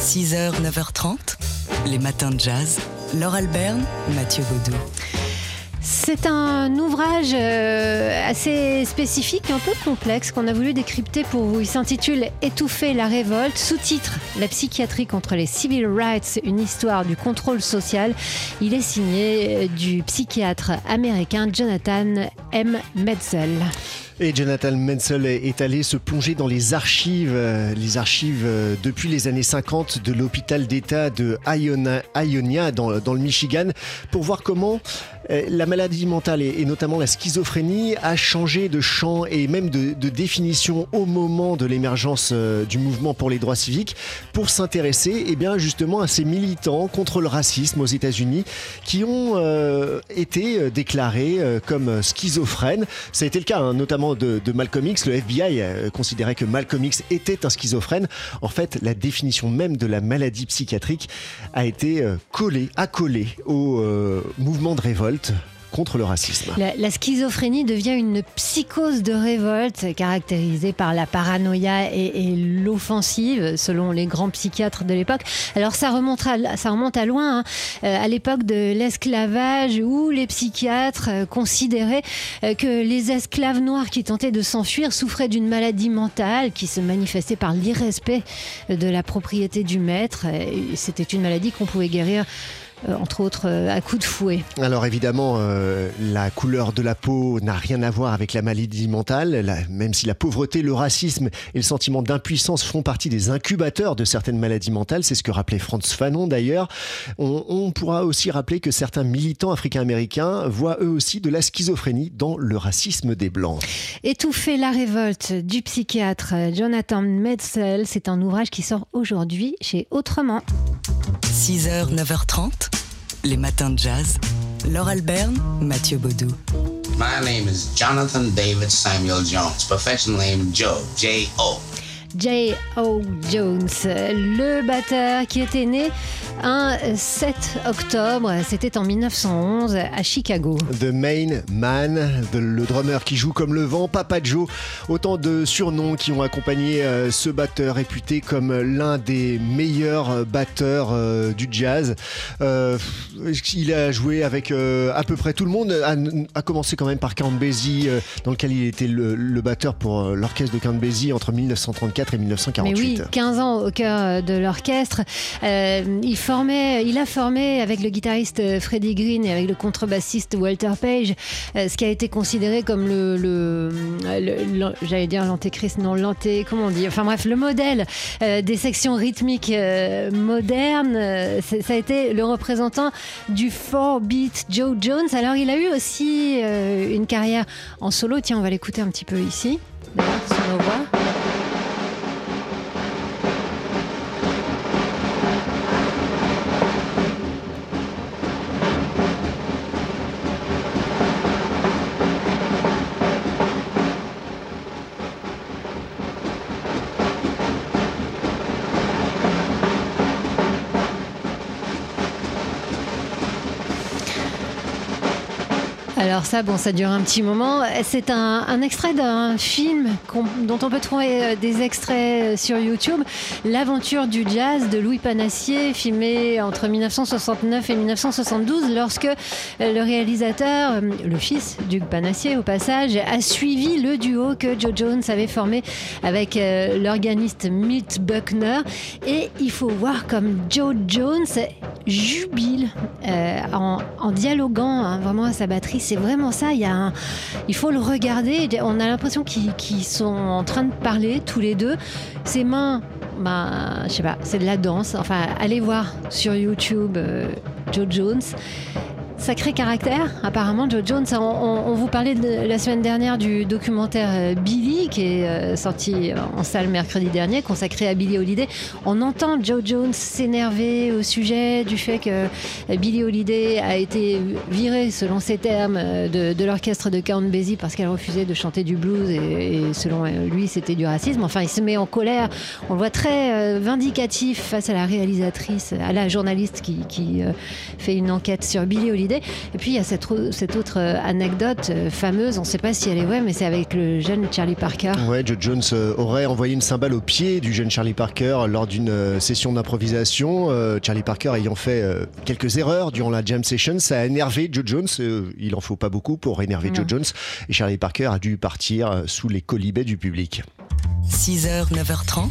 6h, 9h30, les matins de jazz. Laure Alberne, Mathieu Baudou. C'est un ouvrage euh, assez spécifique, un peu complexe, qu'on a voulu décrypter pour vous. Il s'intitule Étouffer la révolte, sous-titre La psychiatrie contre les civil rights, une histoire du contrôle social. Il est signé du psychiatre américain Jonathan M. Metzel. Et Jonathan Menzel est allé se plonger dans les archives, euh, les archives euh, depuis les années 50 de l'hôpital d'État de Ionia, dans, le Michigan pour voir comment euh, la maladie mentale et, notamment la schizophrénie a changé de champ et même de, définition au moment de l'émergence du mouvement pour les droits civiques pour s'intéresser eh bien justement à ces militants contre le racisme aux États-Unis qui ont été déclarés comme schizophrènes. Ça a été le cas hein, notamment de, Malcolm X, le FBI euh, considérait que Malcolm X était un schizophrène. En fait, la définition même de la maladie psychiatrique a été euh, collée, accolée au euh, mouvement de révolte contre le racisme. La, schizophrénie devient une psychose de révolte caractérisée par la paranoïa et, l'offensive, selon les grands psychiatres de l'époque. Alors ça remonte à, ça remonte à loin, hein. euh, à l'époque de l'esclavage où les psychiatres euh, considéraient euh, que les esclaves noirs qui tentaient de s'enfuir souffraient d'une maladie mentale qui se manifestait par l'irrespect de la propriété du maître. C'était une maladie qu'on pouvait guérir entre autres euh, à coups de fouet. Alors évidemment, euh, la couleur de la peau n'a rien à voir avec la maladie mentale, même si la pauvreté, le racisme et le sentiment d'impuissance font partie des incubateurs de certaines maladies mentales, c'est ce que rappelait Franz Fanon d'ailleurs. On, pourra aussi rappeler que certains militants africains-américains voient eux aussi de la schizophrénie dans le racisme des Blancs. Étouffer la révolte du psychiatre Jonathan Metzl, c'est un ouvrage qui sort aujourd'hui chez Autrement. 6h, 9h30, les matins de jazz. Laure Alberne, Mathieu Baudou. My name is Jonathan David Samuel Jones, professional name Joe, J-O. J.O. Jones, le batteur qui était né un 7 octobre, c'était en 1911 à Chicago. The Main Man, le drummer qui joue comme le vent, Papa Joe, autant de surnoms qui ont accompagné euh, ce batteur réputé comme l'un des meilleurs batteurs euh, du jazz. Euh, il a joué avec à peu près tout le monde, a, commencé quand même par Count Basie, dans lequel il était le, batteur pour l'orchestre de Count Basie entre 1934 et 1948. Mais oui, 15 ans au cœur de l'orchestre. Il, il a formé avec le guitariste Freddie Green et avec le contrebassiste Walter Page euh, ce qui a été considéré comme le, le, j'allais dire l'antéchrist, non, l'anté, comment on dit Enfin bref, le modèle euh, des sections rythmiques modernes. ça a été le représentant du 4-beat Joe Jones. Alors il a eu aussi une carrière en solo. Tiens, on va l'écouter un petit peu ici, sur nos voix. Alors ça, bon, ça dure un petit moment. C'est un, extrait d'un film dont on peut trouver euh, des extraits euh, sur YouTube. L'aventure du jazz de Louis Panassier, filmé entre 1969 et 1972, lorsque euh, le réalisateur, le fils du Panassier au passage, a suivi le duo que Joe Jones avait formé avec l'organiste Milt Buckner. Et il faut voir comme Joe Jones jubile en, dialoguant hein, vraiment à sa batterie c'est vraiment ça. Il, a il faut le regarder. On a l'impression qu'ils sont en train de parler tous les deux. Ses mains, bah, je sais pas, c'est de la danse. Enfin, allez voir sur YouTube euh, Joe Jones. Sacré caractère, apparemment, Joe Jones. On, vous parlait la semaine dernière du documentaire euh, Billy, qui est euh, sorti en salle mercredi dernier, consacré à Billy Holiday. On entend Joe Jones s'énerver au sujet du fait que euh, Billy Holiday a été viré, selon ses termes, de, l'orchestre de Count Basie parce qu'elle refusait de chanter du blues et, selon lui, c'était du racisme. Enfin, il se met en colère. On le voit très vindicatif face à la réalisatrice, à la journaliste qui, qui fait une enquête sur Billy Holiday idée. Et puis il y a cette, cette autre anecdote fameuse, on ne sait pas si elle est vraie, mais c'est avec le jeune Charlie Parker. Ouais, Joe Jones aurait envoyé une cymbale au pied du jeune Charlie Parker lors d'une session d'improvisation. Charlie Parker ayant fait quelques erreurs durant la jam session, ça a énervé Joe Jones. il en faut pas beaucoup pour énerver Joe Jones. Et Charlie Parker a dû partir sous les colibets du public. 6h, 9h30,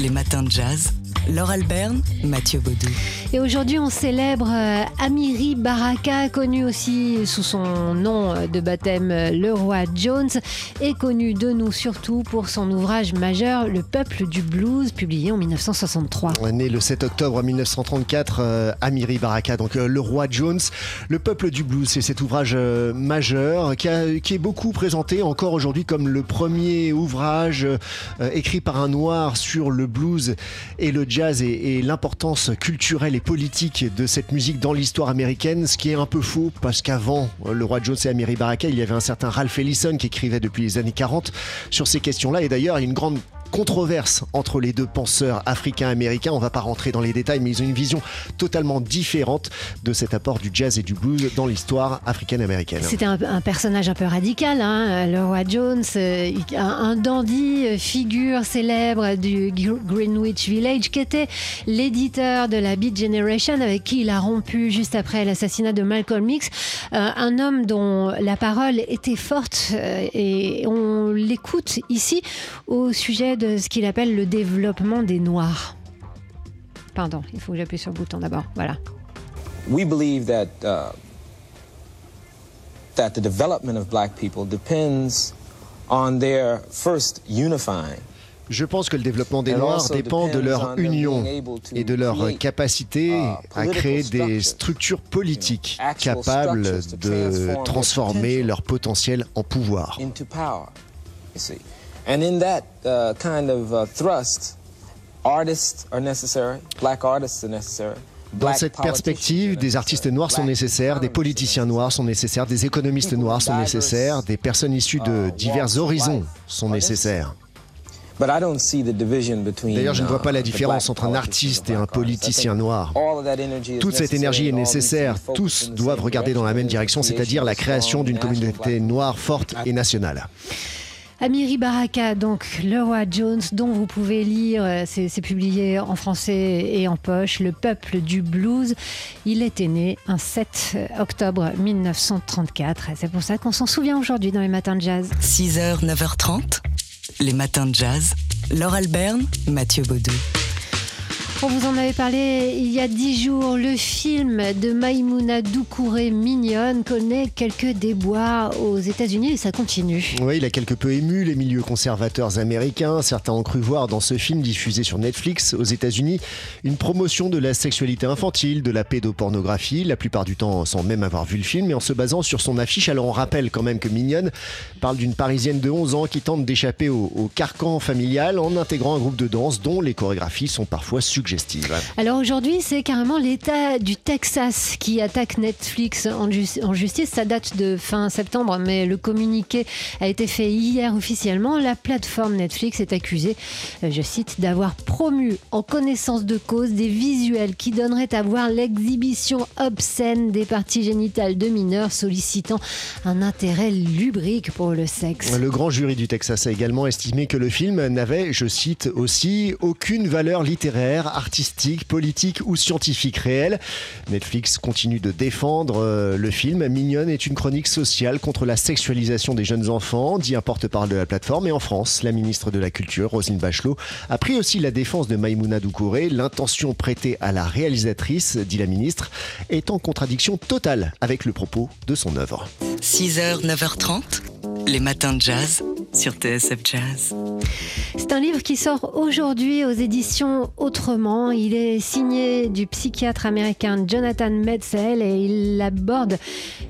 les matins de jazz. Laure Alberne, Mathieu Baudou. Et aujourd'hui, on célèbre euh, Amiri Baraka, connu aussi sous son nom de baptême Le Roi Jones, et connu de nous surtout pour son ouvrage majeur Le Peuple du Blues, publié en 1963. Né le 7 octobre 1934, euh, Amiri Baraka, donc euh, Le Roi Jones, Le Peuple du Blues, c'est cet ouvrage majeur qui, est beaucoup présenté encore aujourd'hui comme le premier ouvrage écrit par un noir sur le blues et le jazz et, l'importance culturelle et politique de cette musique dans l'histoire américaine, ce qui est un peu faux parce qu'avant le roi Jones et Amiri Baraka, il y avait un certain Ralph Ellison qui écrivait depuis les années 40 sur ces questions-là. Et d'ailleurs il y a une grande controverse entre les deux penseurs africains-américains. On va pas rentrer dans les détails, mais ils ont une vision totalement différente de cet apport du jazz et du blues dans l'histoire africaine-américaine. C'était un, personnage un peu radical, hein, le roi Jones, euh, un dandy, euh, figure célèbre du Greenwich Village, qui était l'éditeur de la Beat Generation, avec qui il a rompu juste après l'assassinat de Malcolm X. Euh, un homme dont la parole était forte et on l'écoute ici au sujet de de ce qu'il appelle le développement des Noirs. Pardon, il faut que j'appuie sur le bouton d'abord. Voilà. We believe that uh, that the development of black people depends on their first unifying. Je pense que le développement des Noirs dépend de leur union et de leur capacité uh, à créer des structures politiques capables de transformer leur potentiel en pouvoir. And in that uh, kind of uh, thrust, artists are necessary, black artists are necessary. Dans cette perspective, des artistes noirs sont nécessaires, des politiciens noirs sont nécessaires, des économistes noirs sont nécessaires, des personnes issues de uh, divers horizons sont nécessaires. D'ailleurs, je ne vois pas la différence entre un artiste et un politicien noir. Toute cette énergie est nécessaire. Tous doivent regarder dans la même direction, c'est-à-dire la création d'une communauté noire forte et nationale. Amiri Baraka, donc Le Roi Jones, dont vous pouvez lire, euh, c'est publié en français et en poche, Le peuple du blues. Il était né un 7 octobre 1934. C'est pour ça qu'on s'en souvient aujourd'hui dans les matins de jazz. 6h, 9h30, les matins de jazz. Laure Alberne, Mathieu Baudou. On vous en avait parlé il y a dix jours. Le film de Maïmouna Doucouré Mignonne connaît quelques déboires aux États-Unis et ça continue. Oui, il a quelque peu ému les milieux conservateurs américains. Certains ont cru voir dans ce film diffusé sur Netflix aux États-Unis une promotion de la sexualité infantile, de la pédopornographie, la plupart du temps sans même avoir vu le film et en se basant sur son affiche. Alors on rappelle quand même que Mignonne parle d'une Parisienne de 11 ans qui tente d'échapper au, au carcan familial en intégrant un groupe de danse dont les chorégraphies sont parfois suggérées. Alors aujourd'hui, c'est carrément l'État du Texas qui attaque Netflix en, justice. Ça date de fin septembre, mais le communiqué a été fait hier officiellement. La plateforme Netflix est accusée, euh, je cite, d'avoir promu en connaissance de cause des visuels qui donneraient à voir l'exhibition obscène des parties génitales de mineurs sollicitant un intérêt lubrique pour le sexe. Le grand jury du Texas a également estimé que le film n'avait, je cite aussi, aucune valeur littéraire, artistique, politique ou scientifique réel. Netflix continue de défendre euh, le film. Mignonne est une chronique sociale contre la sexualisation des jeunes enfants, dit un porte-parole de la plateforme. Et en France, la ministre de la Culture, Roselyne Bachelot, a pris aussi la défense de Maïmouna Doucouré. L'intention prêtée à la réalisatrice, dit la ministre, est en contradiction totale avec le propos de son œuvre. 6h, 9h30, les matins de jazz sur TSF Jazz. C'est un livre qui sort aujourd'hui aux éditions Autrement. Il est signé du psychiatre américain Jonathan Metzl et il aborde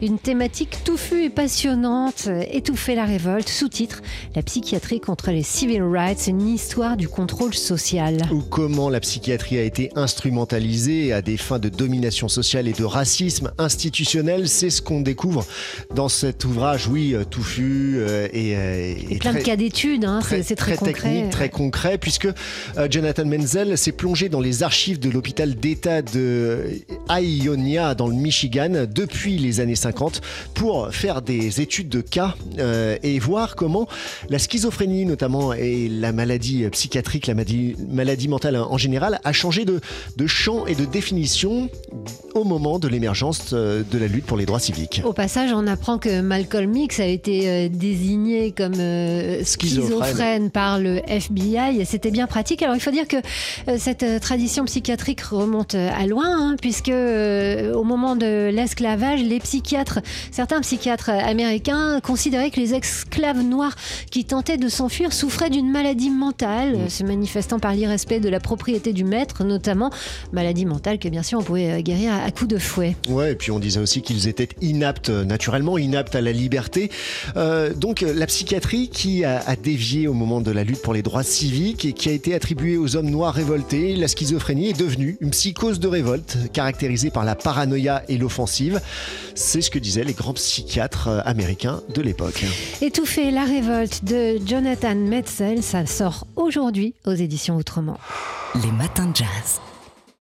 une thématique touffue et passionnante, Étouffer la révolte, sous-titre La psychiatrie contre les civil rights, une histoire du contrôle social. Ou comment la psychiatrie a été instrumentalisée à des fins de domination sociale et de racisme institutionnel, c'est ce qu'on découvre dans cet ouvrage, oui, euh, touffu euh, et, euh, et, plein de cas d'études, hein, c'est très, très technique, très concret, puisque Jonathan Menzel s'est plongé dans les archives de l'hôpital d'État de Ionia dans le Michigan depuis les années 50 pour faire des études de cas euh, et voir comment la schizophrénie notamment et la maladie psychiatrique, la maladie, maladie mentale en général a changé de, de champ et de définition au moment de l'émergence euh, de la lutte pour les droits civiques. Au passage, on apprend que Malcolm X a été euh, désigné comme euh, schizophrène par le FBI. C'était bien pratique. Alors il faut dire que cette tradition psychiatrique remonte à loin, hein, puisque au moment de l'esclavage, les psychiatres, certains psychiatres américains considéraient que les esclaves noirs qui tentaient de s'enfuir souffraient d'une maladie mentale, mm. se manifestant par l'irrespect de la propriété du maître, notamment maladie mentale que bien sûr on pouvait guérir à coups de fouet. Ouais, et puis on disait aussi qu'ils étaient inaptes, naturellement inaptes à la liberté. Euh, donc la psychiatrie qui a, dévié au moment de la lutte pour les droits civiques et qui a été attribuée aux hommes noirs révoltés, la schizophrénie est devenue une psychose de révolte caractérisée par la paranoïa et l'offensive. C'est ce que disaient les grands psychiatres euh, américains de l'époque. Étouffer la révolte de Jonathan Metzel, ça sort aujourd'hui aux éditions Autrement. Les matins de jazz.